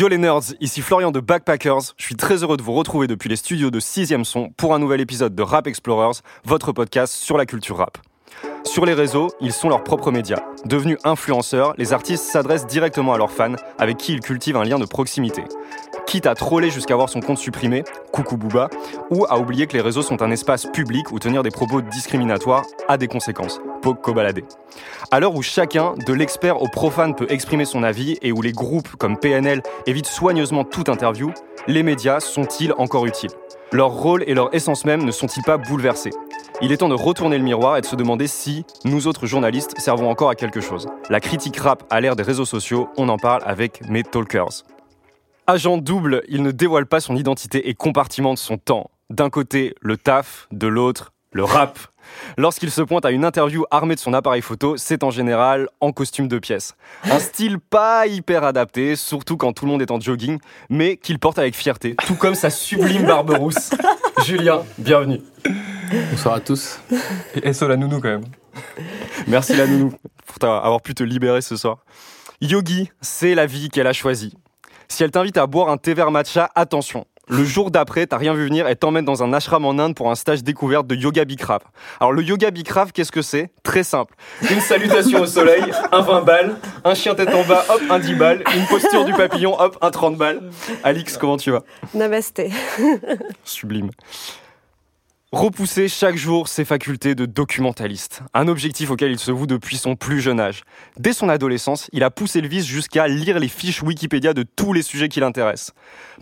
Yo les nerds, ici Florian de Backpackers. Je suis très heureux de vous retrouver depuis les studios de 6ème son pour un nouvel épisode de Rap Explorers, votre podcast sur la culture rap. Sur les réseaux, ils sont leurs propres médias. Devenus influenceurs, les artistes s'adressent directement à leurs fans, avec qui ils cultivent un lien de proximité. Quitte à troller jusqu'à voir son compte supprimé, coucou Booba, ou à oublier que les réseaux sont un espace public où tenir des propos discriminatoires a des conséquences. Poco baladé. À l'heure où chacun, de l'expert au profane, peut exprimer son avis et où les groupes comme PNL évitent soigneusement toute interview, les médias sont-ils encore utiles? Leur rôle et leur essence même ne sont-ils pas bouleversés? Il est temps de retourner le miroir et de se demander si, nous autres journalistes, servons encore à quelque chose. La critique rap à l'ère des réseaux sociaux, on en parle avec mes talkers. Agent double, il ne dévoile pas son identité et compartimente son temps. D'un côté, le taf, de l'autre, le rap. Lorsqu'il se pointe à une interview armé de son appareil photo, c'est en général en costume de pièce. Un style pas hyper adapté, surtout quand tout le monde est en jogging, mais qu'il porte avec fierté, tout comme sa sublime barbe rousse. Julien, bienvenue. Bonsoir à tous. Et SO la nounou quand même. Merci la nounou pour avoir pu te libérer ce soir. Yogi, c'est la vie qu'elle a choisie. Si elle t'invite à boire un thé vert matcha, attention. Le jour d'après, t'as rien vu venir et t'emmène dans un ashram en Inde pour un stage découverte de yoga bikram. Alors le yoga bikram, qu'est-ce que c'est? Très simple. Une salutation au soleil, un 20 balles, un chien tête en bas, hop, un 10 balles, une posture du papillon, hop, un 30 balles. Alix, comment tu vas? Namasté. Sublime. Repousser chaque jour ses facultés de documentaliste, un objectif auquel il se voue depuis son plus jeune âge. Dès son adolescence, il a poussé le vice jusqu'à lire les fiches Wikipédia de tous les sujets qui l'intéressent.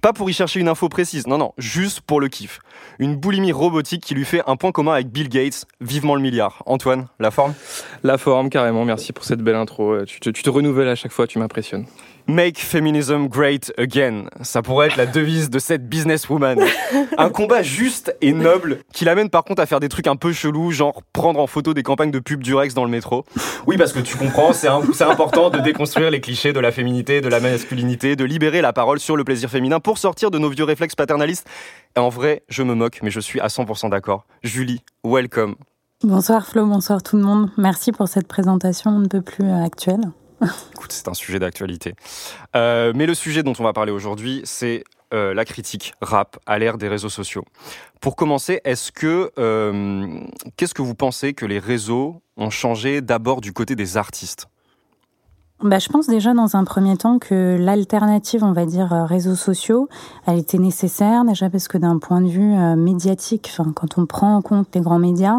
Pas pour y chercher une info précise, non non, juste pour le kiff. Une boulimie robotique qui lui fait un point commun avec Bill Gates, vivement le milliard. Antoine, la forme? La forme, carrément, merci pour cette belle intro. Tu te, tu te renouvelles à chaque fois, tu m'impressionnes. Make feminism great again. Ça pourrait être la devise de cette businesswoman. Un combat juste et noble qui l'amène par contre à faire des trucs un peu chelous, genre prendre en photo des campagnes de pub du Rex dans le métro. Oui, parce que tu comprends, c'est important de déconstruire les clichés de la féminité, de la masculinité, de libérer la parole sur le plaisir féminin pour sortir de nos vieux réflexes paternalistes. Et en vrai, je me moque, mais je suis à 100% d'accord. Julie, welcome. Bonsoir Flo, bonsoir tout le monde. Merci pour cette présentation un peu plus euh, actuelle. Écoute, c'est un sujet d'actualité. Euh, mais le sujet dont on va parler aujourd'hui, c'est euh, la critique rap à l'ère des réseaux sociaux. Pour commencer, est-ce que euh, qu'est-ce que vous pensez que les réseaux ont changé d'abord du côté des artistes? Bah, je pense déjà dans un premier temps que l'alternative, on va dire, euh, réseaux sociaux, elle était nécessaire déjà parce que d'un point de vue euh, médiatique, enfin, quand on prend en compte les grands médias,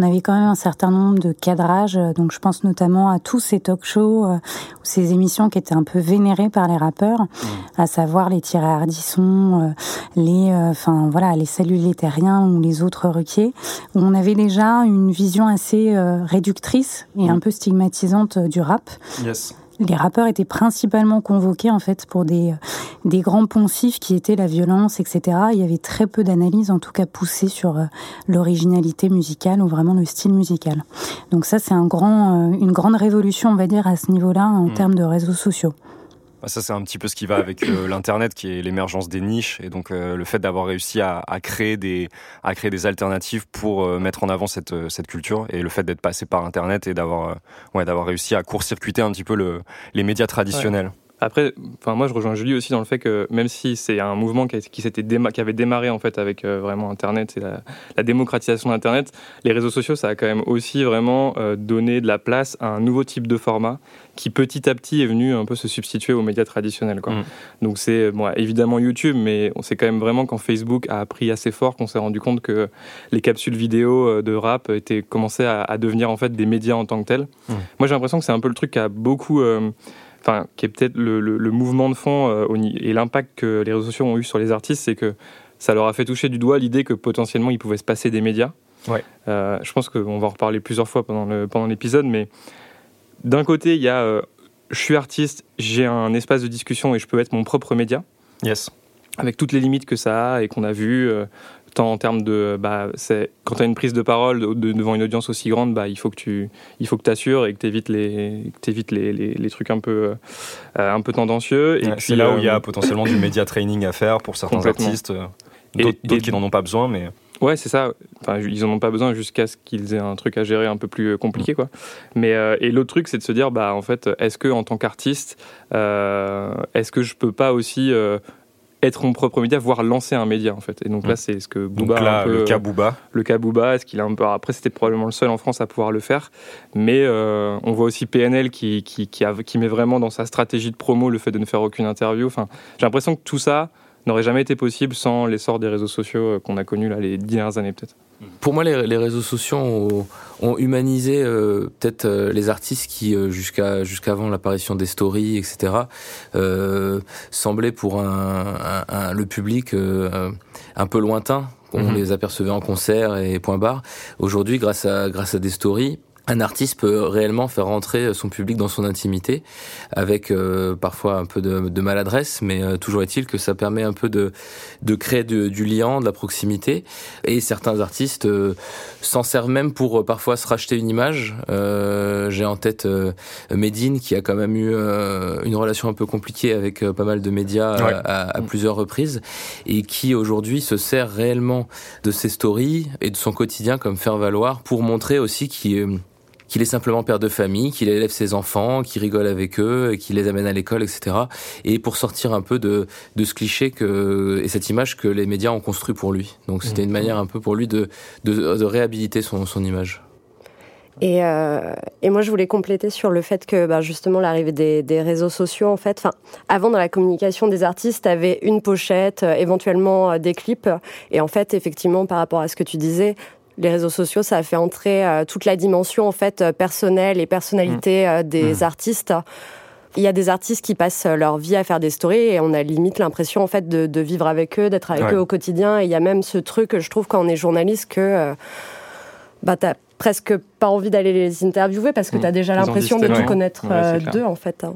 on avait quand même un certain nombre de cadrages. Euh, donc je pense notamment à tous ces talk-shows ou ces émissions qui étaient un peu vénérées par les rappeurs, mmh. à savoir les Thierry Ardisson, les, enfin voilà, les Terriens ou les autres requiers, où on avait déjà une vision assez réductrice et mmh. un peu stigmatisante du rap. Yes les rappeurs étaient principalement convoqués en fait pour des, des grands poncifs qui étaient la violence, etc. Il y avait très peu d'analyses, en tout cas poussées sur euh, l'originalité musicale ou vraiment le style musical. Donc ça, c'est un grand, euh, une grande révolution, on va dire, à ce niveau-là en mmh. termes de réseaux sociaux. Bah, ça, c'est un petit peu ce qui va avec euh, l'Internet, qui est l'émergence des niches, et donc euh, le fait d'avoir réussi à, créer des, alternatives pour euh, mettre en avant cette, culture, et le fait d'être passé par Internet et d'avoir réussi à court-circuiter un petit peu le, les médias traditionnels. Après, enfin moi je rejoins Julie aussi dans le fait que même si c'est un mouvement qui, qui s'était qui avait démarré en fait avec vraiment Internet et la, la démocratisation d'Internet, les réseaux sociaux ça a quand même aussi vraiment donné de la place à un nouveau type de format qui petit à petit est venu un peu se substituer aux médias traditionnels. Quoi. Mm. Donc c'est bon, évidemment YouTube, mais on sait quand même vraiment quand Facebook a appris assez fort qu'on s'est rendu compte que les capsules vidéo euh, de rap étaient commençaient à, devenir en fait des médias en tant que tels. Mm. Moi j'ai l'impression que c'est un peu le truc qui a beaucoup euh, enfin, qui est peut-être le, mouvement de fond euh, et l'impact que les réseaux sociaux ont eu sur les artistes, c'est que ça leur a fait toucher du doigt l'idée que potentiellement il pouvait se passer des médias. Ouais. je pense qu'on va en reparler plusieurs fois pendant l'épisode, mais d'un côté, il y a euh, je suis artiste, j'ai un espace de discussion et je peux être mon propre média. Yes. Avec toutes les limites que ça a et qu'on a vues, euh, tant en termes de. Bah, quand tu as une prise de parole devant une audience aussi grande, bah, il faut que tu il faut que assures et que tu évites, les, les, les, les, trucs un peu, euh, un peu tendancieux. Et c'est là où il y a potentiellement du média training à faire pour certains artistes, d'autres qui n'en ont pas besoin. mais Ouais, c'est ça. Enfin, ils en ont pas besoin jusqu'à ce qu'ils aient un truc à gérer un peu plus compliqué, quoi. Mais et l'autre truc, c'est de se dire, bah, en fait, est-ce que en tant qu'artiste, est-ce que je peux pas aussi être mon propre média, voire lancer un média en fait. Et donc là, mm. c'est ce que Booba le cas Booba. Le cas Booba, est-ce qu'il a un peu après c'était probablement le seul en France à pouvoir le faire, mais euh, on voit aussi PNL qui qui, qui, a, qui met vraiment dans sa stratégie de promo le fait de ne faire aucune interview. Enfin, j'ai l'impression que tout ça n'aurait jamais été possible sans l'essor des réseaux sociaux euh, qu'on a connus là les dix dernières années peut-être. Pour moi, les, réseaux sociaux ont, humanisé euh, peut-être euh, les artistes qui, jusqu'à jusqu'avant l'apparition des stories, etc., semblaient pour un, le public un peu lointain. On mhm. les apercevait en concert et point barre. Aujourd'hui, grâce à grâce à des stories, un artiste peut réellement faire rentrer son public dans son intimité, avec euh, parfois un peu de, maladresse, mais euh, toujours est-il que ça permet un peu de, de créer du lien, de la proximité. Et certains artistes euh, s'en servent même pour parfois se racheter une image. J'ai en tête Medine qui a quand même eu une relation un peu compliquée avec pas mal de médias à, à, plusieurs reprises et qui aujourd'hui se sert réellement de ses stories et de son quotidien comme faire valoir pour montrer aussi qu'il qu'il est simplement père de famille, qu'il élève ses enfants, qu'il rigole avec eux, qu'il les amène à l'école, etc. Et pour sortir un peu de, de ce cliché que, et cette image que les médias ont construit pour lui. Donc c'était une manière un peu pour lui de, de, de réhabiliter son, son image. Et, euh, et, moi, je voulais compléter sur le fait que bah, justement l'arrivée des, des, réseaux sociaux, en fait, enfin, avant dans la communication des artistes, avait une pochette, euh, éventuellement euh, des clips, et en fait, effectivement, par rapport à ce que tu disais, les réseaux sociaux, ça a fait entrer euh, toute la dimension en fait euh, personnelle et personnalité mmh. euh, des mmh. artistes. Il y a des artistes qui passent leur vie à faire des stories et on a limite l'impression en fait de, vivre avec eux, d'être avec eux au quotidien. Et il y a même ce truc, je trouve, quand on est journaliste, que bah t'as presque pas envie d'aller les interviewer parce que tu as déjà l'impression de tout connaître d'eux en fait. Hein.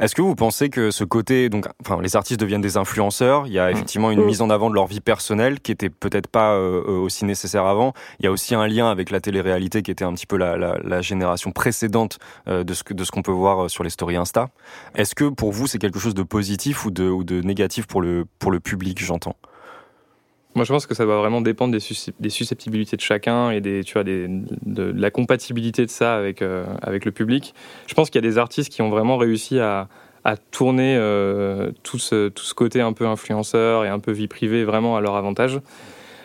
Est-ce que vous pensez que ce côté, donc, enfin, les artistes deviennent des influenceurs. Il y a mm. effectivement une mm. mise en avant de leur vie personnelle qui était peut-être pas euh, euh, aussi nécessaire avant. Il y a aussi un lien avec la télé-réalité qui était un petit peu la, la, la génération précédente euh, de ce que de ce qu'on peut voir sur les stories Insta. Est-ce que pour vous c'est quelque chose de positif ou de, ou de négatif pour le pour le public, j'entends? Moi, je pense que ça va vraiment dépendre des, susceptibilités de chacun et des, tu vois, des, de, la compatibilité de ça avec, euh, avec le public. Je pense qu'il y a des artistes qui ont vraiment réussi à, à tourner euh, tout, ce, tout ce côté un peu influenceur et un peu vie privée vraiment à leur avantage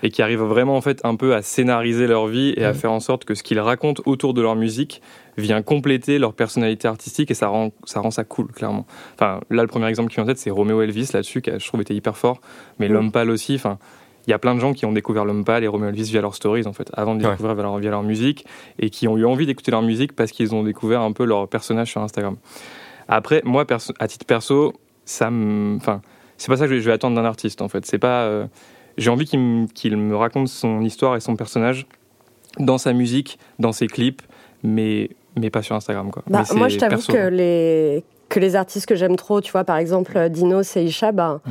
et qui arrivent vraiment en fait un peu à scénariser leur vie et à mmh. faire en sorte que ce qu'ils racontent autour de leur musique vient compléter leur personnalité artistique et ça rend ça rend ça cool clairement. Enfin là le premier exemple qui vient en tête c'est Romeo Elvis là-dessus qui je trouve était hyper fort mais mmh. l'homme pâle aussi enfin il y a plein de gens qui ont découvert l'homme pâle et Romeo Elvis via leurs stories en fait, avant de découvrir via, leur, musique et qui ont eu envie d'écouter leur musique parce qu'ils ont découvert un peu leur personnage sur Instagram. Après, moi, à titre perso, ça me, enfin, c'est pas ça que je vais attendre d'un artiste en fait. C'est pas, euh, j'ai envie qu'il me, raconte son histoire et son personnage dans sa musique, dans ses clips, mais mais pas sur Instagram quoi. Bah, moi, je t'avoue que les que les artistes que j'aime trop, tu vois, par exemple Dino, et Isha, bah,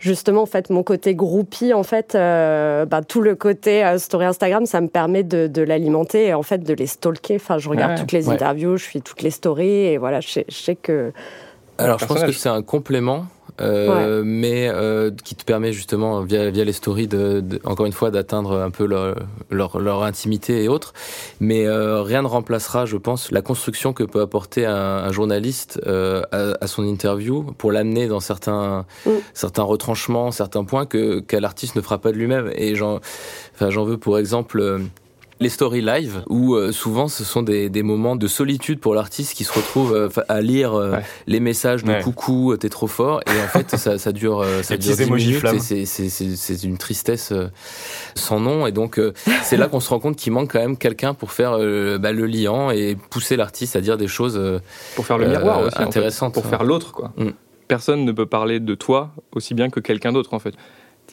justement en fait mon côté groupie en fait euh, bah, tout le côté euh, story Instagram ça me permet de, de l'alimenter et en fait de les stalker. Enfin je regarde toutes les interviews je fais toutes les stories et voilà je sais que alors je pense que c'est un complément euh, mais euh, qui te permet justement via, via les stories de, encore une fois d'atteindre un peu leur, leur, leur, intimité et autres. Mais euh, rien ne remplacera, je pense, la construction que peut apporter un, un journaliste euh, à, à, son interview pour l'amener dans certains mm. certains retranchements, certains points que qu'un artiste ne fera pas de lui-même. Et j'en enfin, j'en veux pour exemple les stories live, où euh, souvent ce sont des, des, moments de solitude pour l'artiste qui se retrouve euh, à lire euh, les messages de coucou, t'es trop fort, et en fait ça, ça dure, ça dure 10 minutes, c'est une tristesse sans nom, et donc c'est là qu'on se rend compte qu'il manque quand même quelqu'un pour faire bah, le liant et pousser l'artiste à dire des choses pour faire le miroir aussi, intéressantes, pour faire l'autre quoi. Mm. Personne ne peut parler de toi aussi bien que quelqu'un d'autre en fait.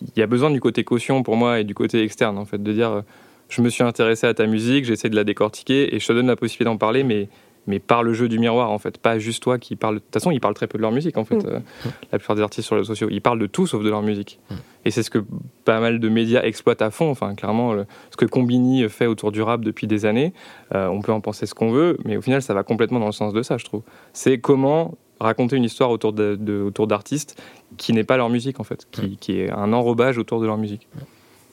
Il y a besoin du côté caution pour moi et du côté externe en fait, de dire je me suis intéressé à ta musique, j'essaie de la décortiquer et je te donne la possibilité d'en parler, mais, mais par le jeu du miroir, en fait. Pas juste toi qui parle. De toute façon, ils parlent très peu de leur musique, en fait, mm. euh, la plupart des artistes sur les réseaux sociaux. Ils parlent de tout sauf de leur musique. Mm. Et c'est ce que pas mal de médias exploitent à fond. Enfin, clairement, ce que Combini fait autour du rap depuis des années, euh, on peut en penser ce qu'on veut, mais au final, ça va complètement dans le sens de ça, je trouve. C'est comment raconter une histoire autour d'artistes de, autour qui n'est pas leur musique, en fait, qui, mm. qui, est un enrobage autour de leur musique.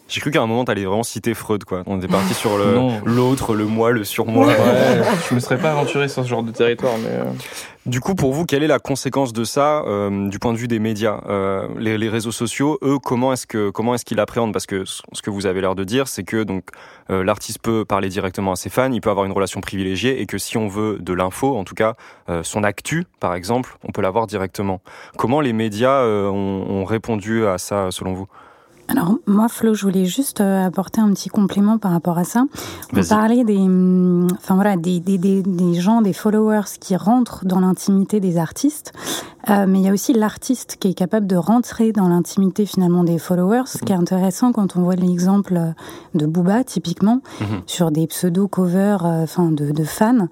J'ai cru qu'à un moment, t'allais vraiment citer Freud, quoi. On était parti sur l'autre, le, moi, le surmoi. Ouais, je me serais pas aventuré sur ce genre de territoire, mais. Euh. Du coup, pour vous, quelle est la conséquence de ça euh, du point de vue des médias euh, les, réseaux sociaux, eux, comment est-ce que comment est-ce qu'ils l'appréhendent Parce que ce que vous avez l'air de dire, c'est que donc l'artiste peut parler directement à ses fans, il peut avoir une relation privilégiée, et que si on veut de l'info, en tout cas son actu, par exemple, on peut l'avoir directement. Comment les médias ont répondu à ça, selon vous? Alors moi Flo, je voulais juste euh, apporter un petit complément par rapport à ça. On parlait des, hum, enfin voilà, des, des, des, des, gens, des followers qui rentrent dans l'intimité des artistes, euh, mais il y a aussi l'artiste qui est capable de rentrer dans l'intimité finalement des followers. Ce qui est intéressant quand on voit l'exemple de Booba typiquement mhm. sur des pseudo covers, euh, enfin de, de, fans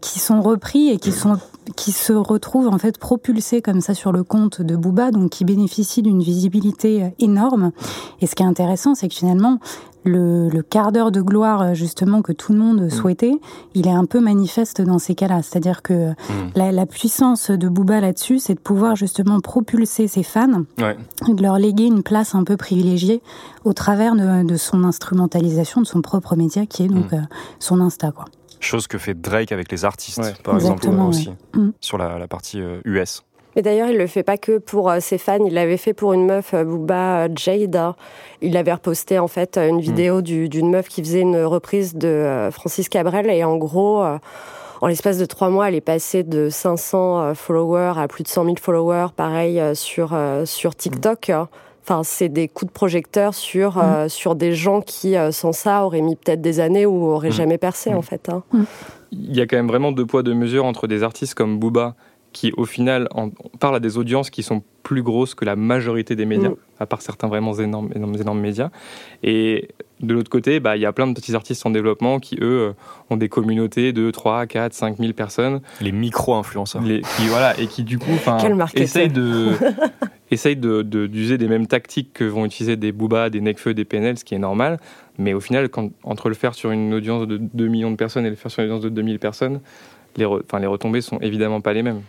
qui sont repris et qui sont qui se retrouvent en fait propulsés comme ça sur le compte de Booba, donc qui bénéficient d'une visibilité euh, énorme. Et ce qui est intéressant, c'est que finalement, le, le quart d'heure de gloire euh, justement que tout le monde mm. souhaitait, il est un peu manifeste dans ces cas-là. C'est-à-dire que mm. la, la, puissance de Booba là-dessus, c'est de pouvoir justement propulser ses fans, ouais. de leur léguer une place un peu privilégiée au travers de, de son instrumentalisation de son propre média qui est donc mm. euh, son Insta. Quoi chose que fait Drake avec les artistes, par exemple, aussi, mm. sur la, partie US. Euh, Mais d'ailleurs, il le fait pas que pour euh, ses fans, il l'avait fait pour une meuf, euh, Booba Jada. Il avait reposté en fait une mm. vidéo d'une meuf qui faisait une reprise de Francis Cabrel et en gros, en l'espace de trois mois, elle est passée de 500 followers à plus de 100 000 followers, pareil sur sur TikTok. Mm. Enfin, c'est des coups de projecteur sur, euh, mm. sur des gens qui, euh, sans ça, auraient mis peut-être des années ou auraient mm. jamais percé, mm. en fait. Hein. Il y a quand même vraiment deux poids, deux mesures entre des artistes comme Booba, qui, au final, en, parlent à des audiences qui sont plus grosses que la majorité des médias, à part certains vraiment énormes, énormes, énormes médias. Et de l'autre côté, bah, il y a plein de petits artistes en développement qui, eux, euh, ont des communautés de 3, 4, 5 000 personnes. Les micro-influenceurs. Qui, voilà, et qui, du coup, essayent de, essayent d'user de, d'user des mêmes tactiques que vont utiliser des Booba, des Necfeu, des PNL, ce qui est normal. Mais au final, quand, entre le faire sur une audience de 2 millions de personnes et le faire sur une audience de 2000 personnes, les, enfin, les retombées sont évidemment pas les mêmes.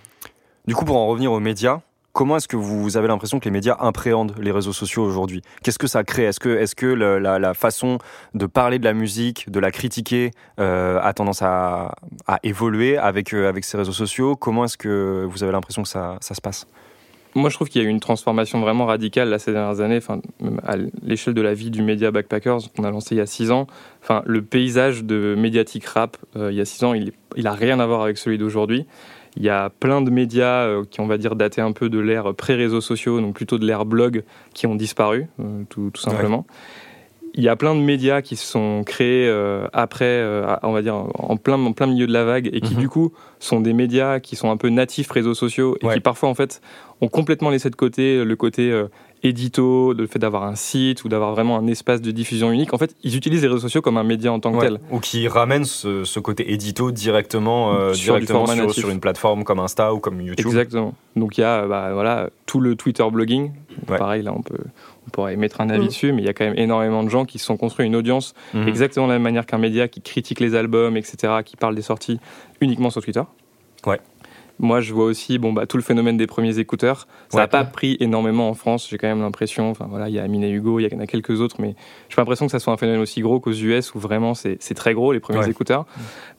Du coup, pour en revenir aux médias, Comment est-ce que vous avez l'impression que les médias appréhendent les réseaux sociaux aujourd'hui? Qu'est-ce que ça crée? Est-ce que, la, façon de parler de la musique, de la critiquer, euh, a tendance à, évoluer avec, euh, avec ces réseaux sociaux? Comment est-ce que vous avez l'impression que ça, se passe? Moi, je trouve qu'il y a eu une transformation vraiment radicale ces dernières années, enfin, à l'échelle de la vie du média Backpackers, qu'on a lancé il y a six ans. Enfin, le paysage de médiatique rap, euh, il y a six ans, il, il a rien à voir avec celui d'aujourd'hui. Il y a plein de médias euh, qui, on va dire, datés un peu de l'ère pré-réseaux sociaux, donc plutôt de l'ère blog, qui ont disparu, euh, tout, simplement. Il y a plein de médias qui se sont créés euh, après, on va dire, en plein, en plein milieu de la vague, et qui, mhm. du coup, sont des médias qui sont un peu natifs réseaux sociaux, et qui parfois, en fait, ont complètement laissé de côté le côté édito, le fait d'avoir un site ou d'avoir vraiment un espace de diffusion unique. En fait, ils utilisent les réseaux sociaux comme un média en tant que tel. Ou qui ramènent ce, côté édito directement, euh, sur, directement sur, une plateforme comme Insta ou comme YouTube. Exactement. Donc il y a bah, voilà, tout le Twitter blogging. Pareil, là, on peut on pourrait mettre un avis dessus, mais il y a quand même énormément de gens qui se sont construits une audience mm. exactement de la même manière qu'un média qui critique les albums, etc., qui parle des sorties uniquement sur Twitter. Ouais. Moi, je vois aussi bon, bah, tout le phénomène des premiers écouteurs. Ça n'a pas pris énormément en France, j'ai quand même l'impression. Enfin, voilà, il y a Amine et Hugo, il y en a quelques autres, mais j'ai pas l'impression que ça soit un phénomène aussi gros qu'aux US où vraiment c'est très gros, les premiers écouteurs.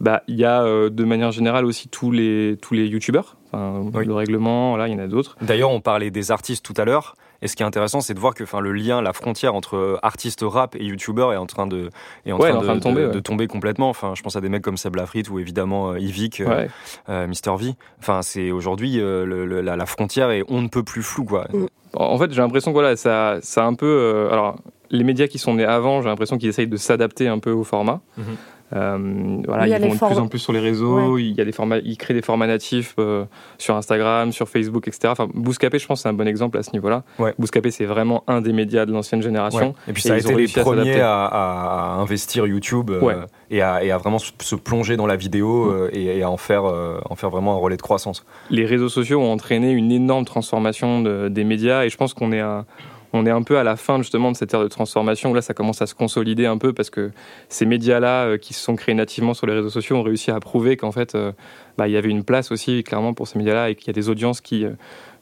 Bah, il y a euh, de manière générale aussi tous les, tous les YouTubeurs. Enfin, Le règlement, là, il y en a d'autres. D'ailleurs, on parlait des artistes tout à l'heure. Et ce qui est intéressant, c'est de voir que enfin, le lien, la frontière entre artiste rap et youtubeur est en train de, est en train, de, tomber, de, tomber, complètement. Enfin, je pense à des mecs comme Seb Lafrite ou évidemment euh, Yvick, euh, euh, Mister V. Enfin, c'est aujourd'hui la, la, frontière et on ne peut plus flou quoi. Mm. En fait, j'ai l'impression que voilà, ça, ça un peu. alors, les médias qui sont nés avant, j'ai l'impression qu'ils essayent de s'adapter un peu au format. Mm-hmm. Euh, voilà, ils vont de plus en plus sur les réseaux. Il y a des formats, ils créent des formats natifs euh, sur Instagram, sur Facebook, etc. Enfin, Bouscapé, je pense, c'est un bon exemple à ce niveau-là. Ouais. Bouscapé, c'est vraiment un des médias de l'ancienne génération. Et puis ça a été les premiers à, investir YouTube euh, et, à, vraiment se plonger dans la vidéo mm. et, à en faire, en faire vraiment un relais de croissance. Les réseaux sociaux ont entraîné une énorme transformation des médias et je pense qu'on est à on est un peu à la fin justement de cette ère de transformation où là ça commence à se consolider un peu parce que ces médias-là euh, qui se sont créés nativement sur les réseaux sociaux ont réussi à prouver qu'en fait euh, bah, il y avait une place aussi clairement pour ces médias-là et qu'il y a des audiences qui, euh,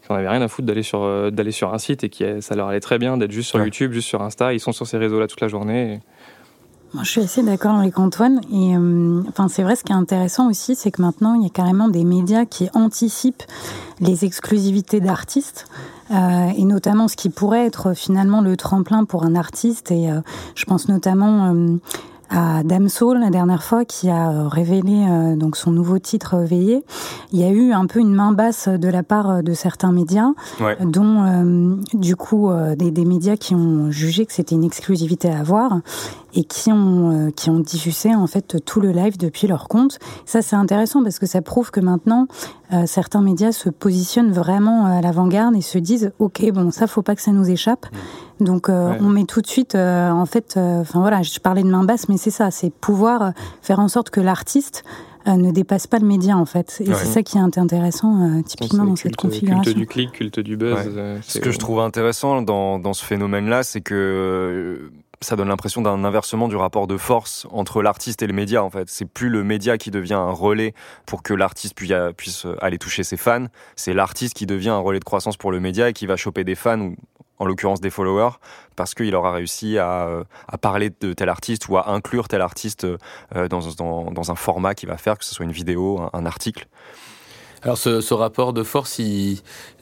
qui en avaient rien à foutre d'aller sur, d'aller sur un site et qui ça leur allait très bien d'être juste sur YouTube, juste sur Insta. Ils sont sur ces réseaux-là toute la journée. je suis assez d'accord avec Antoine. Et enfin, c'est vrai, ce qui est intéressant aussi, c'est que maintenant, il y a carrément des médias qui anticipent les exclusivités d'artistes. Euh, et notamment ce qui pourrait être finalement le tremplin pour un artiste. Et euh, je pense notamment euh, à Damso la dernière fois qui a révélé donc son nouveau titre Veillé. Il y a eu un peu une main basse de la part de certains médias, dont du coup des, des, médias qui ont jugé que c'était une exclusivité à avoir et qui ont qui ont diffusé en fait tout le live depuis leur compte. Ça c'est intéressant parce que ça prouve que maintenant euh, certains médias se positionnent vraiment à l'avant-garde et se disent ok bon ça faut pas que ça nous échappe. Mmh. donc euh, on met tout de suite euh, en fait enfin voilà je parlais de main basse mais c'est ça c'est pouvoir faire en sorte que l'artiste ne dépasse pas le média en fait. Et c'est ça qui est intéressant typiquement dans cette configuration. culte du clic culte du buzz ce que je trouve intéressant dans, dans ce phénomène là c'est que ça donne l'impression d'un inversement du rapport de force entre l'artiste et le média en fait. C'est plus le média qui devient un relais pour que l'artiste puisse aller toucher ses fans, c'est l'artiste qui devient un relais de croissance pour le média et qui va choper des fans ou en l'occurrence des followers parce qu'il aura réussi à, parler de tel artiste ou à inclure tel artiste euh, dans, un format qui va faire que ce soit une vidéo, un article. Alors ce, ce, rapport de force, il,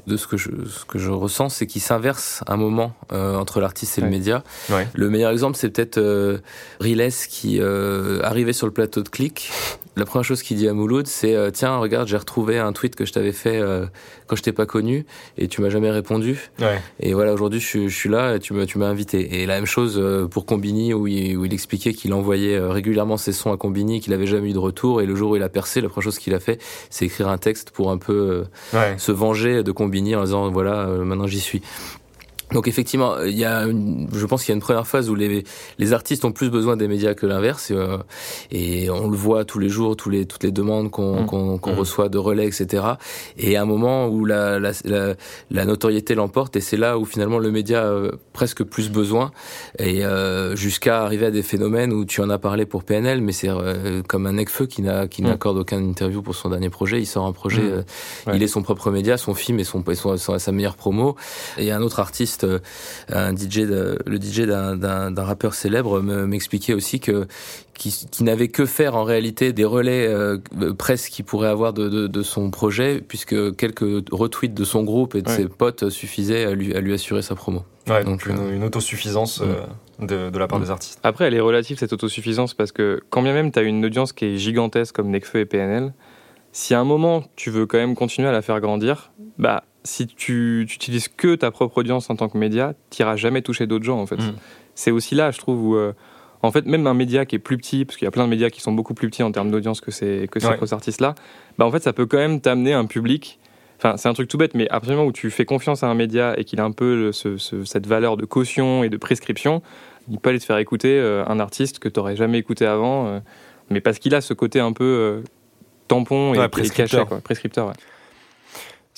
de ce que je, ce que je ressens, c'est qu'il s'inverse un moment euh, entre l'artiste et le média. Ouais. Le meilleur exemple, c'est peut-être euh, Riles qui euh, arrivait sur le plateau de Click la première chose qu'il dit à Mouloud, c'est euh, tiens, regarde, j'ai retrouvé un tweet que je t'avais fait euh, quand je t'ai pas connu et tu m'as jamais répondu. Ouais. Et voilà, aujourd'hui, je, je, suis là et tu m'as tu m'as invité. Et la même chose euh, pour Combini où il, où il expliquait qu'il envoyait régulièrement ses sons à Combini, qu'il avait jamais eu de retour. Et le jour où il a percé, la première chose qu'il a fait, c'est écrire un texte pour un peu se venger de Combini en disant voilà, maintenant j'y suis. Donc effectivement, il y a, je pense qu'il y a une première phase où les, les artistes ont plus besoin des médias que l'inverse, euh, et on le voit tous les jours, tous les, toutes les demandes qu'on mmh. qu'on mmh. reçoit de relais, etc. Et à un moment où la, la, la, notoriété l'emporte, et c'est là où finalement le média a presque plus besoin, et euh, jusqu'à arriver à des phénomènes où tu en as parlé pour PNL, mais c'est euh, comme un Necfeu qui n'a qui mmh. n'accorde aucun interview pour son dernier projet, il sort un projet, il est son propre média, son film et son, son, son sa meilleure promo, et un autre artiste euh, un DJ, le DJ d'un rappeur célèbre m'expliquait aussi que qui, n'avait que faire en réalité des relais euh, presse qu'il pourrait avoir de, son projet, puisque quelques retweets de son groupe et de ses potes suffisaient à lui, à lui assurer sa promo. donc euh, une, autosuffisance de, la part mm. des artistes. Après, elle est relative cette autosuffisance parce que quand bien même tu as une audience qui est gigantesque comme Nekfeu et PNL, si à un moment tu veux quand même continuer à la faire grandir, bah si tu n'utilises que ta propre audience en tant que média, tu n'iras jamais toucher d'autres gens en fait. Mm. C'est aussi là, je trouve, où euh, en fait même un média qui est plus petit, parce qu'il y a plein de médias qui sont beaucoup plus petits en termes d'audience que ces que ces artistes là, bah en fait ça peut quand même t'amener un public. Enfin, c'est un truc tout bête, mais absolument où tu fais confiance à un média et qu'il a un peu cette valeur de caution et de prescription, il peut aller te faire écouter euh, un artiste que tu n'aurais jamais écouté avant, euh, mais parce qu'il a ce côté un peu tampon et, prescripteur. Caché, prescripteur.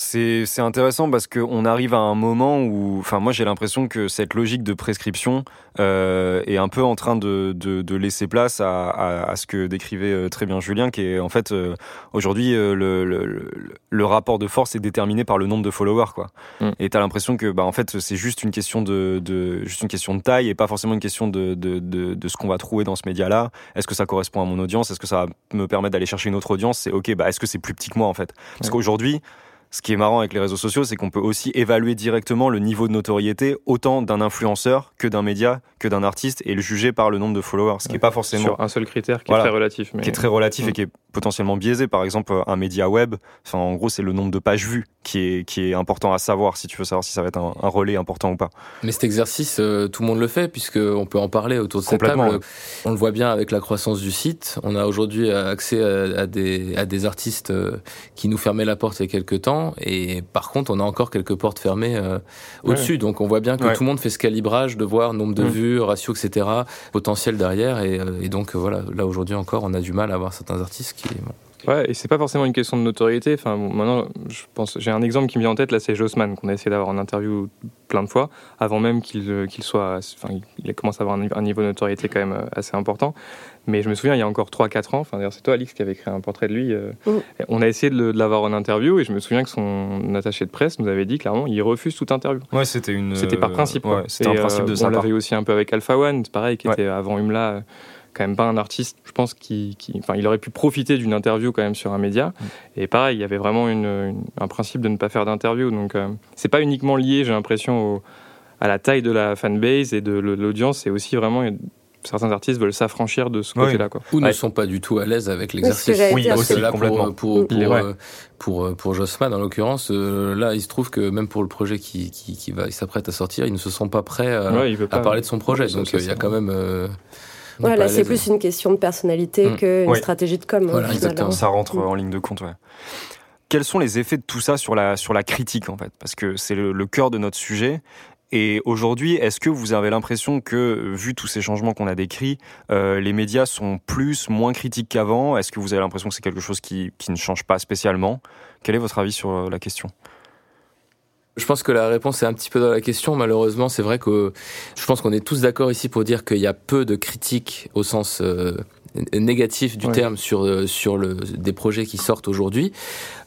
C'est intéressant parce qu'on arrive à un moment où, enfin, moi j'ai l'impression que cette logique de prescription euh, est un peu en train de, de, de laisser place à, à, à, ce que décrivait euh, très bien Julien, qui est en fait euh, aujourd'hui euh, le, le, le, rapport de force est déterminé par le nombre de followers, quoi. Mm. Et t'as l'impression que, bah, en fait, c'est juste une question de, de, juste une question de taille et pas forcément une question de, de, ce qu'on va trouver dans ce média-là. Est-ce que ça correspond à mon audience? Est-ce que ça va me permettre d'aller chercher une autre audience? C'est ok, bah, est-ce que c'est plus petit que moi en fait? Parce qu'aujourd'hui ce qui est marrant avec les réseaux sociaux, c'est qu'on peut aussi évaluer directement le niveau de notoriété autant d'un influenceur que d'un média, que d'un artiste et le juger par le nombre de followers, ce qui est pas forcément sur un seul critère qui est très relatif, mais... qui est très relatif et mm. qui est potentiellement biaisé. Par exemple, un média web, en gros, c'est le nombre de pages vues qui est qui est important à savoir si tu veux savoir si ça va être un, relais important ou pas. Mais cet exercice, euh, tout le monde le fait puisque on peut en parler autour de cette table. On le voit bien avec la croissance du site. On a aujourd'hui accès à, des à des artistes euh, qui nous fermaient la porte il y a quelques temps et par contre, on a encore quelques portes fermées euh, au-dessus. Donc on voit bien que tout le monde fait ce calibrage de voir nombre de mm. vues, ratio, etc., potentiel derrière. Et, et donc voilà, là aujourd'hui encore, on a du mal à avoir certains artistes qui Ouais, et c'est pas forcément une question de notoriété. Enfin, bon, maintenant, je pense, j'ai un exemple qui me vient en tête là, c'est Jossman qu'on a essayé d'avoir en interview plein de fois, avant même qu'il euh, qu'il soit, enfin, il commence à avoir un, un, niveau de notoriété quand même euh, assez important. Mais je me souviens, il y a encore 3-4 ans, enfin, d'ailleurs, c'est toi, Alix, qui avait créé un portrait de lui. Euh. On a essayé de, le- de l'avoir en interview, et je me souviens que son attaché de presse nous avait dit clairement, il refuse toute interview. Ouais, c'était une. C'était par principe. Ouais, c'était un principe euh, de On l'avait aussi un peu avec Alpha One, c'est pareil, qui Ouais. était avant Humla, euh, quand même pas un artiste, je pense, qui, qui- enfin, il aurait pu profiter d'une interview quand même sur un média. Mm. Et pareil, il y avait vraiment une- une- un principe de ne pas faire d'interview. Donc, euh, c'est pas uniquement lié, j'ai l'impression, au- à la taille de la fanbase et de l'audience, c'est aussi vraiment. Certains artistes veulent s'affranchir de ce côté-là. Quoi. Ou ne Ouais. sont pas du tout à l'aise avec Oui, l'exercice. Oui, que aussi, là, complètement. pour, pour, ouais. euh, pour, pour Jossman, en l'occurrence, euh, là, il se trouve que même pour le projet qui, qui, qui va, il s'apprête à sortir, ils ne se sont pas prêts à, Ouais, parler de son projet. Donc, euh, il y a quand même. euh, il n'est Ouais, pas là, à c'est plus une question de personnalité Mm. qu'une Oui. stratégie de com. hein, Voilà, exactement. Ça rentre Mm. en ligne de compte, ouais. Quels sont les effets de tout ça sur la, sur la critique, en fait? Parce que c'est le, le cœur de notre sujet. Et aujourd'hui, est-ce que vous avez l'impression que, vu tous ces changements qu'on a décrits, euh, les médias sont plus, moins critiques qu'avant? Est-ce que vous avez l'impression que c'est quelque chose qui, qui ne change pas spécialement? Quel est votre avis sur euh, la question? Je pense que la réponse est un petit peu dans la question. Malheureusement, c'est vrai que je pense qu'on est tous d'accord ici pour dire qu'il y a peu de critiques au sens euh, négatif du Ouais. terme sur euh, sur le des projets qui sortent aujourd'hui.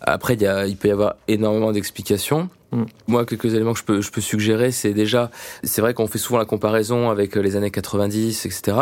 Après, il y a il peut y avoir énormément d'explications. Mm. Moi, quelques éléments que je peux je peux suggérer, c'est déjà c'est vrai qu'on fait souvent la comparaison avec euh, les années 90, etc.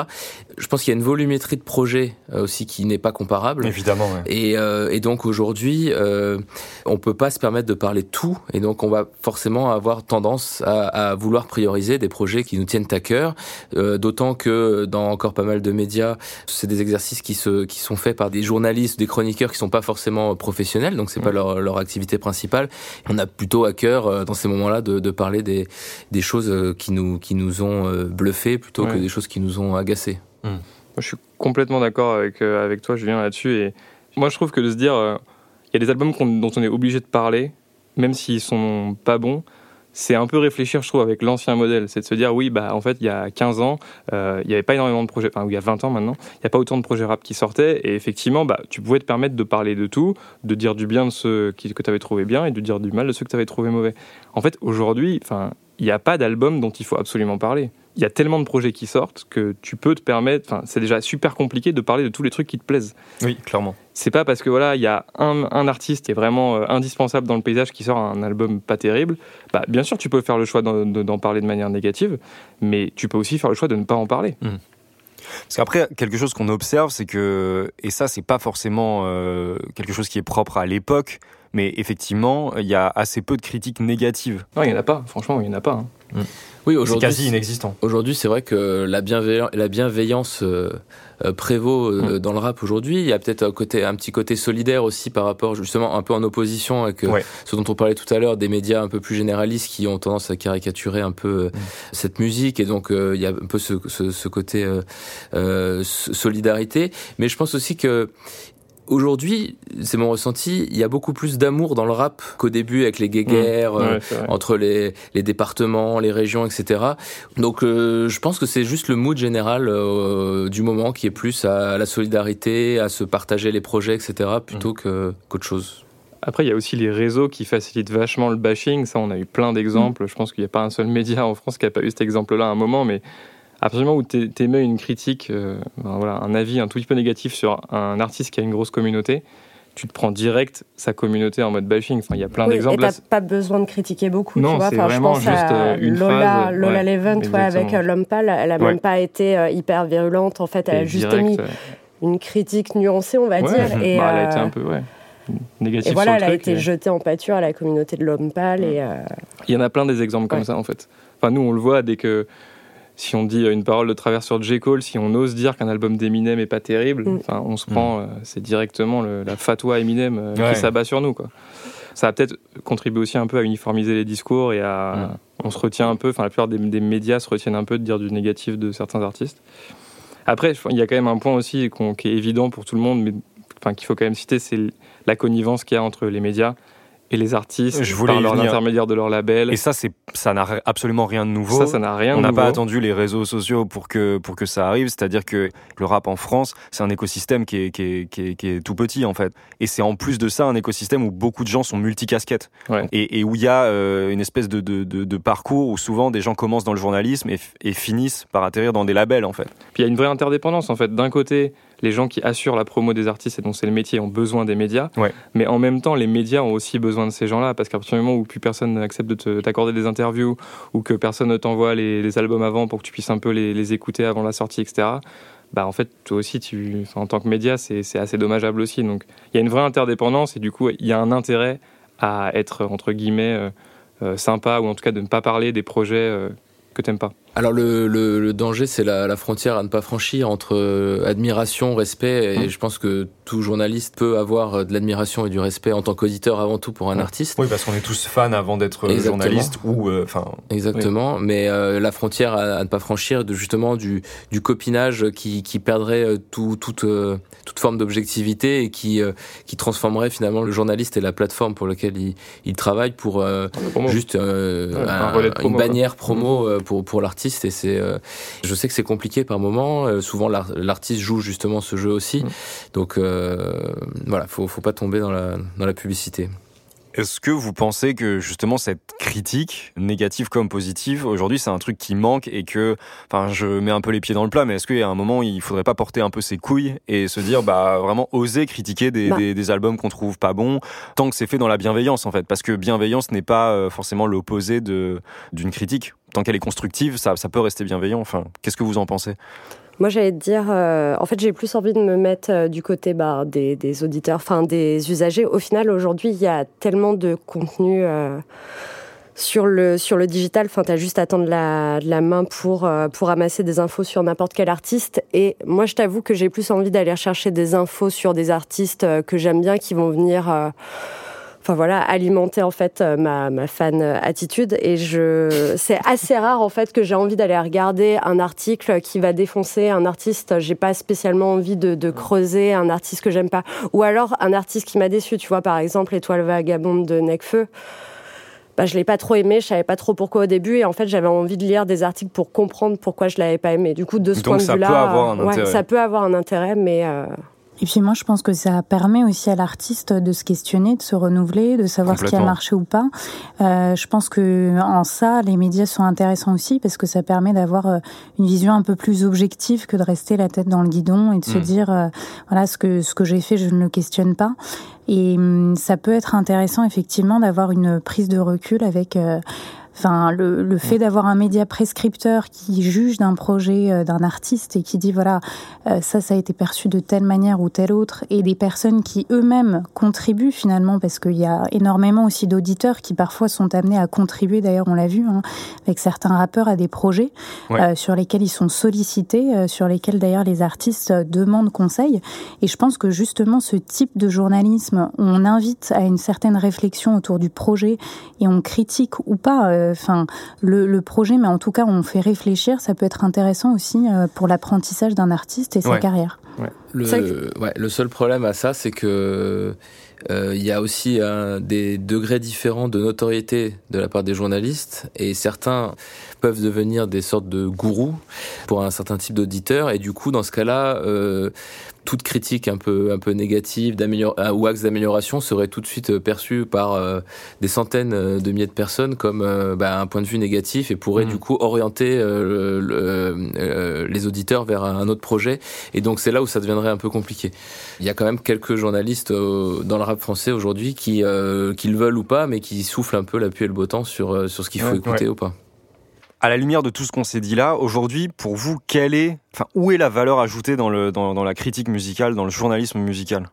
Je pense qu'il y a une volumétrie de projets euh, aussi qui n'est pas comparable. Évidemment, ouais. Et, euh, et donc aujourd'hui, euh, on peut pas se permettre de parler de tout, et donc on va forcément avoir tendance à, à vouloir prioriser des projets qui nous tiennent à cœur. euh, D'autant que dans encore pas mal de médias, c'est des exercices qui se qui sont faits par des journalistes, des chroniqueurs qui sont pas forcément professionnels, donc c'est pas leur leur activité principale. On a plutôt à cœur euh, dans ces moments-là de, de parler des des choses euh, qui nous qui nous ont euh, bluffés plutôt que des choses qui nous ont agacés. Moi, je suis complètement d'accord avec, avec toi, Julien, là-dessus. Et moi, je trouve que de se dire, il y a des albums dont on est obligé de parler, même s'ils sont pas bons, c'est un peu réfléchir, je trouve, avec l'ancien modèle. C'est de se dire, oui, bah, en fait, il y a 15 ans, euh, il n'y avait pas énormément de projets, enfin, il y a 20 ans maintenant, il n'y a pas autant de projets rap qui sortaient. Et effectivement, bah, tu pouvais te permettre de parler de tout, de dire du bien de ceux qui, que tu avais trouvé bien et de dire du mal de ceux que tu avais trouvé mauvais. En fait, aujourd'hui, il n'y a pas d'album dont il faut absolument parler. Il y a tellement de projets qui sortent que tu peux te permettre, enfin, c'est déjà super compliqué de parler de tous les trucs qui te plaisent. Oui, clairement. C'est pas parce que voilà, il y a un, un artiste qui est vraiment euh, indispensable dans le paysage qui sort un album pas terrible. Bah, bien sûr, tu peux faire le choix d'en de- d'en parler de manière négative, mais tu peux aussi faire le choix de ne pas en parler. Parce qu'après, quelque chose qu'on observe, c'est que, et ça, c'est pas forcément euh, quelque chose qui est propre à l'époque, mais effectivement, il y a assez peu de critiques négatives. Non, il y en a pas. Franchement, il y en a pas. hein. Oui, C'est aujourd'hui quasi inexistant. Aujourd'hui, c'est vrai que la, bienveillan- la bienveillance euh, euh, prévaut euh, dans le rap aujourd'hui. Il y a peut-être un, côté, un petit côté solidaire aussi par rapport, justement, un peu en opposition avec euh, Ouais. ce dont on parlait tout à l'heure, des médias un peu plus généralistes qui ont tendance à caricaturer un peu euh, cette musique. Et donc, il y a un peu ce, ce, ce côté solidarité. Mais je pense aussi que aujourd'hui, c'est mon ressenti, il y a beaucoup plus d'amour dans le rap qu'au début avec les guéguerres. euh, Ouais, c'est vrai. entre les, les départements, les régions, etc. Donc euh, je pense que c'est juste le mood général euh, du moment qui est plus à la solidarité, à se partager les projets, etc. plutôt que qu'autre chose. Après, il y a aussi les réseaux qui facilitent vachement le bashing. Ça, on a eu plein d'exemples. Je pense qu'il n'y a pas un seul média en France qui n'a pas eu cet exemple-là à un moment, mais à partir du moment où tu émets une critique, euh, ben voilà, un avis un tout petit peu négatif sur un artiste qui a une grosse communauté, tu te prends direct sa communauté en mode bashing. Enfin, il y a plein Oui, d'exemples. Et t'as pas besoin de critiquer beaucoup, Non, tu vois. c'est Enfin, je vraiment pense juste, à euh, une Lola, phrase, Lola ouais, Levent, ouais, avec euh, L'Homme Pâle, elle a Ouais. même pas été hyper virulente. En fait, elle a juste direct, émis une critique nuancée, on va dire. Et, bah, elle a été un peu ouais, négative et voilà, sur elle le a été et- jetée en pâture à la communauté de L'Homme Pâle. Et, euh, Il y en a plein des exemples comme ça en fait. Enfin, nous, on le voit dès que si on dit une parole de travers sur J. Cole, si on ose dire qu'un album d'Eminem est pas terrible, Mm. enfin, on se prend, euh, c'est directement le- la fatwa Eminem euh, Ouais. qui s'abat sur nous. Quoi. Ça a peut-être contribué aussi un peu à uniformiser les discours et à. Mm. On se retient un peu, enfin, la plupart des, des médias se retiennent un peu de dire du négatif de certains artistes. Après, il y a quand même un point aussi qui est évident pour tout le monde, mais enfin, qu'il faut quand même citer, c'est la connivence qu'il y a entre les médias et les artistes je voulais par leur intermédiaire de leur label. Et ça, c'est ça n'a absolument rien de nouveau. Ça, ça n'a rien. On n'a pas attendu les réseaux sociaux pour que pour que ça arrive. C'est-à-dire que le rap en France, c'est un écosystème qui est, qui est, qui est, qui est tout petit en fait. Et c'est en plus de ça un écosystème où beaucoup de gens sont multicasquettes ouais. et, et, où il y a euh, une espèce de, de, de, de, parcours où souvent des gens commencent dans le journalisme et, et finissent par atterrir dans des labels en fait. Puis il y a une vraie interdépendance en fait. D'un côté, les gens qui assurent la promo des artistes et dont c'est le métier ont besoin des médias. Ouais. Mais en même temps, les médias ont aussi besoin de ces gens-là parce qu'à partir du moment où plus personne n'accepte de t'accorder des interviews ou que personne ne t'envoie les, albums avant pour que tu puisses un peu les, les, écouter avant la sortie, etc. Bah en fait, toi aussi, tu, en tant que média, c'est assez dommageable aussi. Donc, il y a une vraie interdépendance et du coup, il y a un intérêt à être entre guillemets euh, euh, sympa ou en tout cas de ne pas parler des projets euh, que t'aimes pas. Alors le, le, le danger, c'est la, la, frontière à ne pas franchir entre euh, admiration, respect, et mmh. je pense que tout journaliste peut avoir euh, de l'admiration et du respect en tant qu'auditeur avant tout pour un mmh. artiste. Oui, parce qu'on est tous fans avant d'être journaliste ou enfin. Euh, Exactement, oui. mais euh, la frontière à, à, ne pas franchir de justement du, du copinage qui, qui perdrait tout, toute, toute forme d'objectivité et qui, qui transformerait finalement le journaliste et la plateforme pour laquelle il, il travaille pour juste ouais, un, un promo, une bannière promo mmh. pour, pour l'artiste et c'est euh, je sais que c'est compliqué par moment euh, souvent l'artiste joue justement ce jeu aussi mmh. donc euh, voilà faut faut pas tomber dans la dans la publicité est-ce que vous pensez que justement cette critique, négative comme positive, aujourd'hui c'est un truc qui manque et que, enfin je mets un peu les pieds dans le plat, mais est-ce qu'il y a un moment il faudrait pas porter un peu ses couilles et se dire bah vraiment oser critiquer des, bah. des, des albums qu'on trouve pas bons, tant que c'est fait dans la bienveillance en fait, parce que bienveillance n'est pas forcément l'opposé de d'une critique. Tant qu'elle est constructive, ça, peut rester bienveillant. Enfin, qu'est-ce que vous en pensez? Moi, j'allais te dire, euh, en fait, j'ai plus envie de me mettre euh, du côté bah, des, des, auditeurs, enfin des usagers. Au final, aujourd'hui, il y a tellement de contenu euh, sur le sur le digital. Enfin, t'as juste à tendre la, la main pour euh, pour amasser des infos sur n'importe quel artiste. Et moi, je t'avoue que j'ai plus envie d'aller chercher des infos sur des artistes que j'aime bien, qui vont venir enfin voilà, alimenter en fait euh, ma, ma fan attitude. Et je, c'est assez rare en fait que j'ai envie d'aller regarder un article qui va défoncer un artiste. J'ai pas spécialement envie de, de creuser un artiste que j'aime pas. Ou alors un artiste qui m'a déçu. Tu vois, par exemple, Étoile vagabonde de Necfeu. Bah, je l'ai pas trop aimé, je savais pas trop pourquoi au début, et en fait j'avais envie de lire des articles pour comprendre pourquoi je l'avais pas aimé. Du coup, de ce Donc point de vue-là, ouais, ça peut avoir un intérêt, mais euh... Et puis moi, je pense que ça permet aussi à l'artiste de se questionner, de se renouveler, de savoir ce qui a marché ou pas. Euh, je pense que en ça, les médias sont intéressants aussi parce que ça permet d'avoir euh, une vision un peu plus objective que de rester la tête dans le guidon et de mmh. se dire, euh, voilà, ce que ce que j'ai fait, je ne le questionne pas. Et hum, ça peut être intéressant effectivement d'avoir une prise de recul avec. Euh, Enfin, le, le fait d'avoir un média prescripteur qui juge d'un projet euh, d'un artiste et qui dit voilà euh, ça ça a été perçu de telle manière ou telle autre et des personnes qui eux-mêmes contribuent finalement parce qu'il y a énormément aussi d'auditeurs qui parfois sont amenés à contribuer d'ailleurs on l'a vu hein, avec certains rappeurs à des projets ouais. euh, sur lesquels ils sont sollicités euh, sur lesquels d'ailleurs les artistes demandent conseil et je pense que justement ce type de journalisme on invite à une certaine réflexion autour du projet et on critique ou pas euh, enfin le, le, projet, mais en tout cas on fait réfléchir. Ça peut être intéressant aussi euh, pour l'apprentissage d'un artiste et sa carrière. Ouais. Le, ouais, le seul problème à ça, c'est que euh, il y a aussi des degrés différents de notoriété de la part des journalistes et certains peuvent devenir des sortes de gourous pour un certain type d'auditeur et du coup dans ce cas-là euh, toute critique un peu un peu négative d'amélior ou axe d'amélioration serait tout de suite perçue par euh, des centaines de milliers de personnes comme euh, bah, un point de vue négatif et pourrait mmh. du coup orienter euh, le, les auditeurs vers un autre projet et donc c'est là où ça deviendrait un peu compliqué. Il y a quand même quelques journalistes dans le rap français aujourd'hui qui qui le veulent ou pas mais qui soufflent un peu la pluie et le beau temps sur sur ce qu'il faut ouais, écouter ouais. ou pas. À la lumière de tout ce qu'on s'est dit là, aujourd'hui, pour vous, quelle est, enfin, où est la valeur ajoutée dans, le, dans, dans la critique musicale, dans le journalisme musical?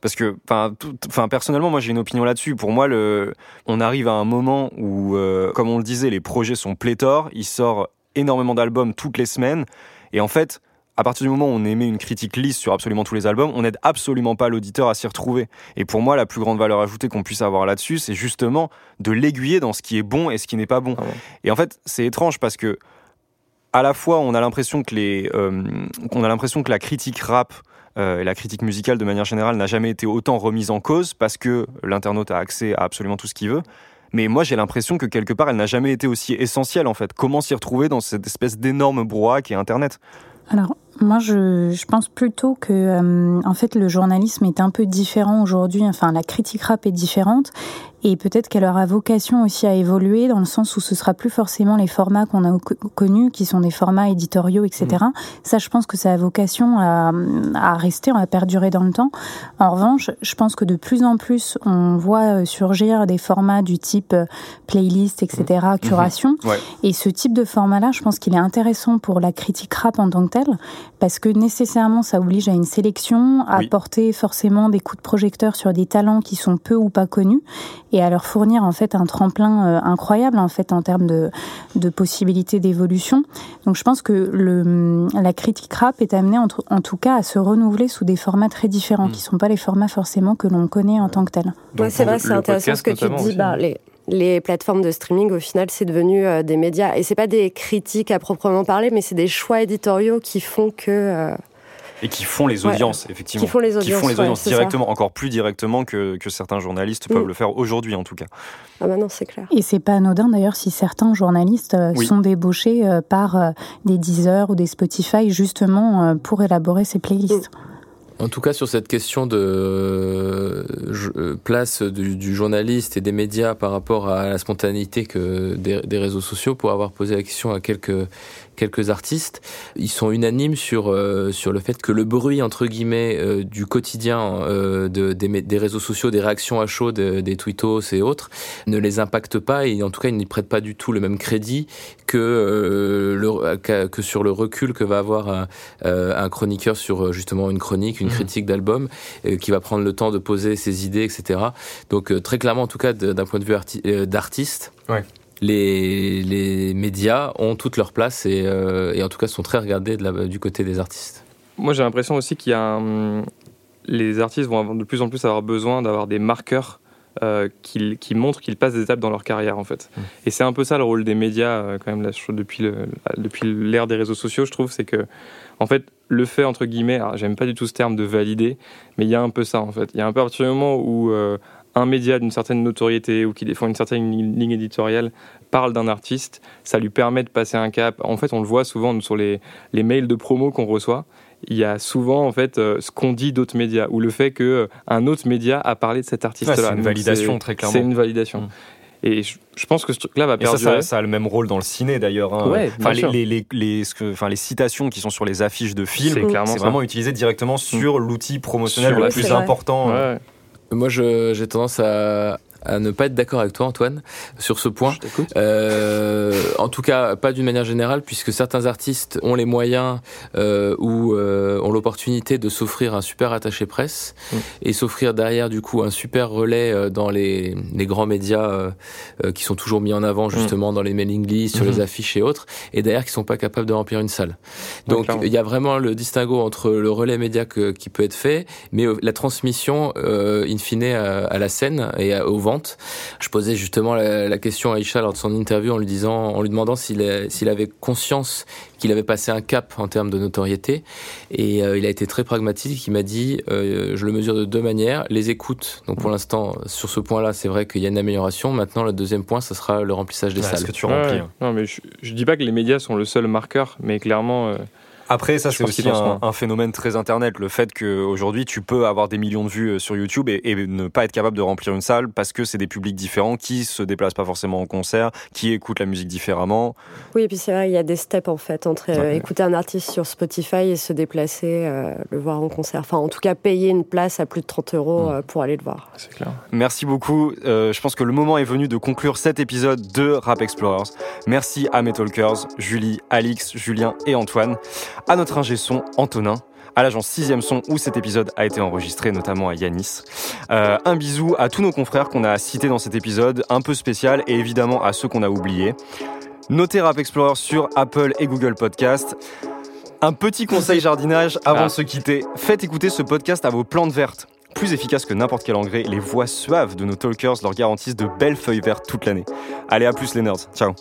Parce que, enfin, personnellement, moi j'ai une opinion là-dessus. Pour moi, le, on arrive à un moment où, euh, comme on le disait, les projets sont pléthores. Il sort énormément d'albums toutes les semaines, et en fait, à partir du moment où on émet une critique lisse sur absolument tous les albums, on n'aide absolument pas l'auditeur à s'y retrouver. Et pour moi, la plus grande valeur ajoutée qu'on puisse avoir là-dessus, c'est justement de l'aiguiller dans ce qui est bon et ce qui n'est pas bon. Ah ouais. Et en fait, c'est étrange parce que à la fois, on a l'impression que les, euh, on a l'impression que la critique rap et la critique musicale de manière générale n'a jamais été autant remise en cause parce que l'internaute a accès à absolument tout ce qu'il veut. Mais moi, j'ai l'impression que quelque part, elle n'a jamais été aussi essentielle en fait. Comment s'y retrouver dans cette espèce d'énorme brouhaha qui est Internet? Alors, moi, je, pense plutôt que, euh, en fait, le journalisme est un peu différent aujourd'hui. Enfin, la critique rap est différente et peut-être qu'elle aura vocation aussi à évoluer dans le sens où ce sera plus forcément les formats qu'on a connus, qui sont des formats éditoriaux, etc. Mmh. Ça, je pense que ça a vocation à, à, rester, à perdurer dans le temps. En revanche, je pense que de plus en plus, on voit euh, surgir des formats du type euh, playlist, etc., mmh. curation. Mmh. Ouais. Et ce type de format-là, je pense qu'il est intéressant pour la critique rap en tant que telle, parce que nécessairement, ça oblige à une sélection, à oui. porter forcément des coups de projecteur sur des talents qui sont peu ou pas connus et à leur fournir en fait un tremplin euh, incroyable en fait en termes de, de possibilités d'évolution. Donc je pense que le, la critique rap est amenée en, en, tout cas à se renouveler sous des formats très différents, mmh. qui sont pas les formats forcément que l'on connaît en tant que tel. Ouais, c'est vrai, c'est intéressant ce que tu dis. Bah, les, les plateformes de streaming, au final, c'est devenu euh, des médias. Et c'est pas des critiques à proprement parler, mais c'est des choix éditoriaux qui font que. Euh et qui font les audiences, ouais. effectivement. Qui font les audiences, qui font les audiences ouais, directement, ça. encore plus directement que, que certains journalistes peuvent mm. le faire aujourd'hui, en tout cas. Ah bah non, c'est clair. Et c'est pas anodin d'ailleurs si certains journalistes euh, oui. sont débauchés euh, par euh, des Deezer ou des Spotify justement euh, pour élaborer ces playlists. Mm. En tout cas, sur cette question de place du, du, journaliste et des médias par rapport à la spontanéité que des, des, réseaux sociaux, pour avoir posé la question à quelques quelques artistes, ils sont unanimes sur euh, sur le fait que le bruit entre guillemets euh, du quotidien euh, de, des, des, réseaux sociaux, des réactions à chaud, de, des tweetos et autres, ne les impacte pas et en tout cas ils n'y prêtent pas du tout le même crédit que le, que sur le recul que va avoir un, un chroniqueur sur justement une chronique, une mmh. critique d'album, qui va prendre le temps de poser ses idées, etc. Donc très clairement en tout cas d'un point de vue d'artiste. Ouais les, les médias ont toute leur place et, euh, et en tout cas sont très regardés de la, du côté des artistes. Moi j'ai l'impression aussi qu'il y a un... les artistes vont de plus en plus avoir besoin d'avoir des marqueurs euh, qui, qui, montrent qu'ils passent des étapes dans leur carrière en fait. Mmh. Et c'est un peu ça le rôle des médias euh, quand même là, depuis l'ère des réseaux sociaux, je trouve, c'est que en fait le fait entre guillemets, j'aime pas du tout ce terme de valider, mais il y a un peu ça en fait. Il y a un peu à partir du moment où un média d'une certaine notoriété ou qui défend une certaine ligne éditoriale parle d'un artiste, ça lui permet de passer un cap. En fait, on le voit souvent sur les, les mails de promo qu'on reçoit. Il y a souvent en fait euh, ce qu'on dit d'autres médias ou le fait que euh, un autre média a parlé de cet artiste-là. Ouais, c'est une validation très clairement. C'est une validation. Mmh. Et je, je, pense que ce truc-là va perdurer. Et ça, ça, ça, a le même rôle dans le ciné d'ailleurs. Hein. Ouais, enfin, les, les, les, les, enfin, les, citations qui sont sur les affiches de films, c'est vraiment utilisé directement sur mmh. l'outil promotionnel sur le plus important. Ouais. Moi, j'ai tendance à, à ne pas être d'accord avec toi, Antoine, sur ce point. Euh, en tout cas, pas d'une manière générale, puisque certains artistes ont les moyens euh, ou euh, ont l'opportunité de s'offrir un super attaché presse mm. et s'offrir derrière, du coup, un super relais euh, dans les, les grands médias euh, qui sont toujours mis en avant, justement, mm. dans les mailing lists, sur les affiches et autres, et derrière qui sont pas capables de remplir une salle. Donc, il y a vraiment le distinguo entre le relais média que, qui peut être fait, mais la transmission, in fine, à, à la scène et à, au vent je posais justement la, la, question à Aïcha lors de son interview en lui disant, en lui demandant s'il avait conscience qu'il avait passé un cap en termes de notoriété. Et euh, il a été très pragmatique. Il m'a dit, euh, je le mesure de deux manières. Les écoutes. Donc pour l'instant, sur ce point-là, c'est vrai qu'il y a une amélioration. Maintenant, le deuxième point, ce sera le remplissage des salles. Ce que tu remplis. Ouais, non, mais je, je dis pas que les médias sont le seul marqueur, mais clairement. Euh après, ça, c'est aussi un, un, phénomène très internet. Le fait qu'aujourd'hui, tu peux avoir des millions de vues euh, sur YouTube et, et, ne pas être capable de remplir une salle parce que c'est des publics différents qui se déplacent pas forcément en concert, qui écoutent la musique différemment. Oui, et puis c'est vrai, il y a des steps en fait entre ouais. euh, écouter un artiste sur Spotify et se déplacer, euh, le voir en concert. Enfin, en tout cas, payer une place à plus de 30 euros mmh. pour aller le voir. C'est clair. Merci beaucoup. Euh, je pense que le moment est venu de conclure cet épisode de Rap Explorers. Merci à mes talkers, Julie, Alix, Julien et Antoine. À notre ingé son Antonin à l'agence 6 son où cet épisode a été enregistré, notamment à Yanis. Euh, un bisou à tous nos confrères qu'on a cités dans cet épisode, un peu spécial, et évidemment à ceux qu'on a oubliés. Notez Rap Explorer sur Apple et Google Podcast. Un petit conseil jardinage avant ah. de se quitter. Faites écouter ce podcast à vos plantes vertes. Plus efficaces que n'importe quel engrais, les voix suaves de nos talkers leur garantissent de belles feuilles vertes toute l'année. Allez, à plus les nerds. Ciao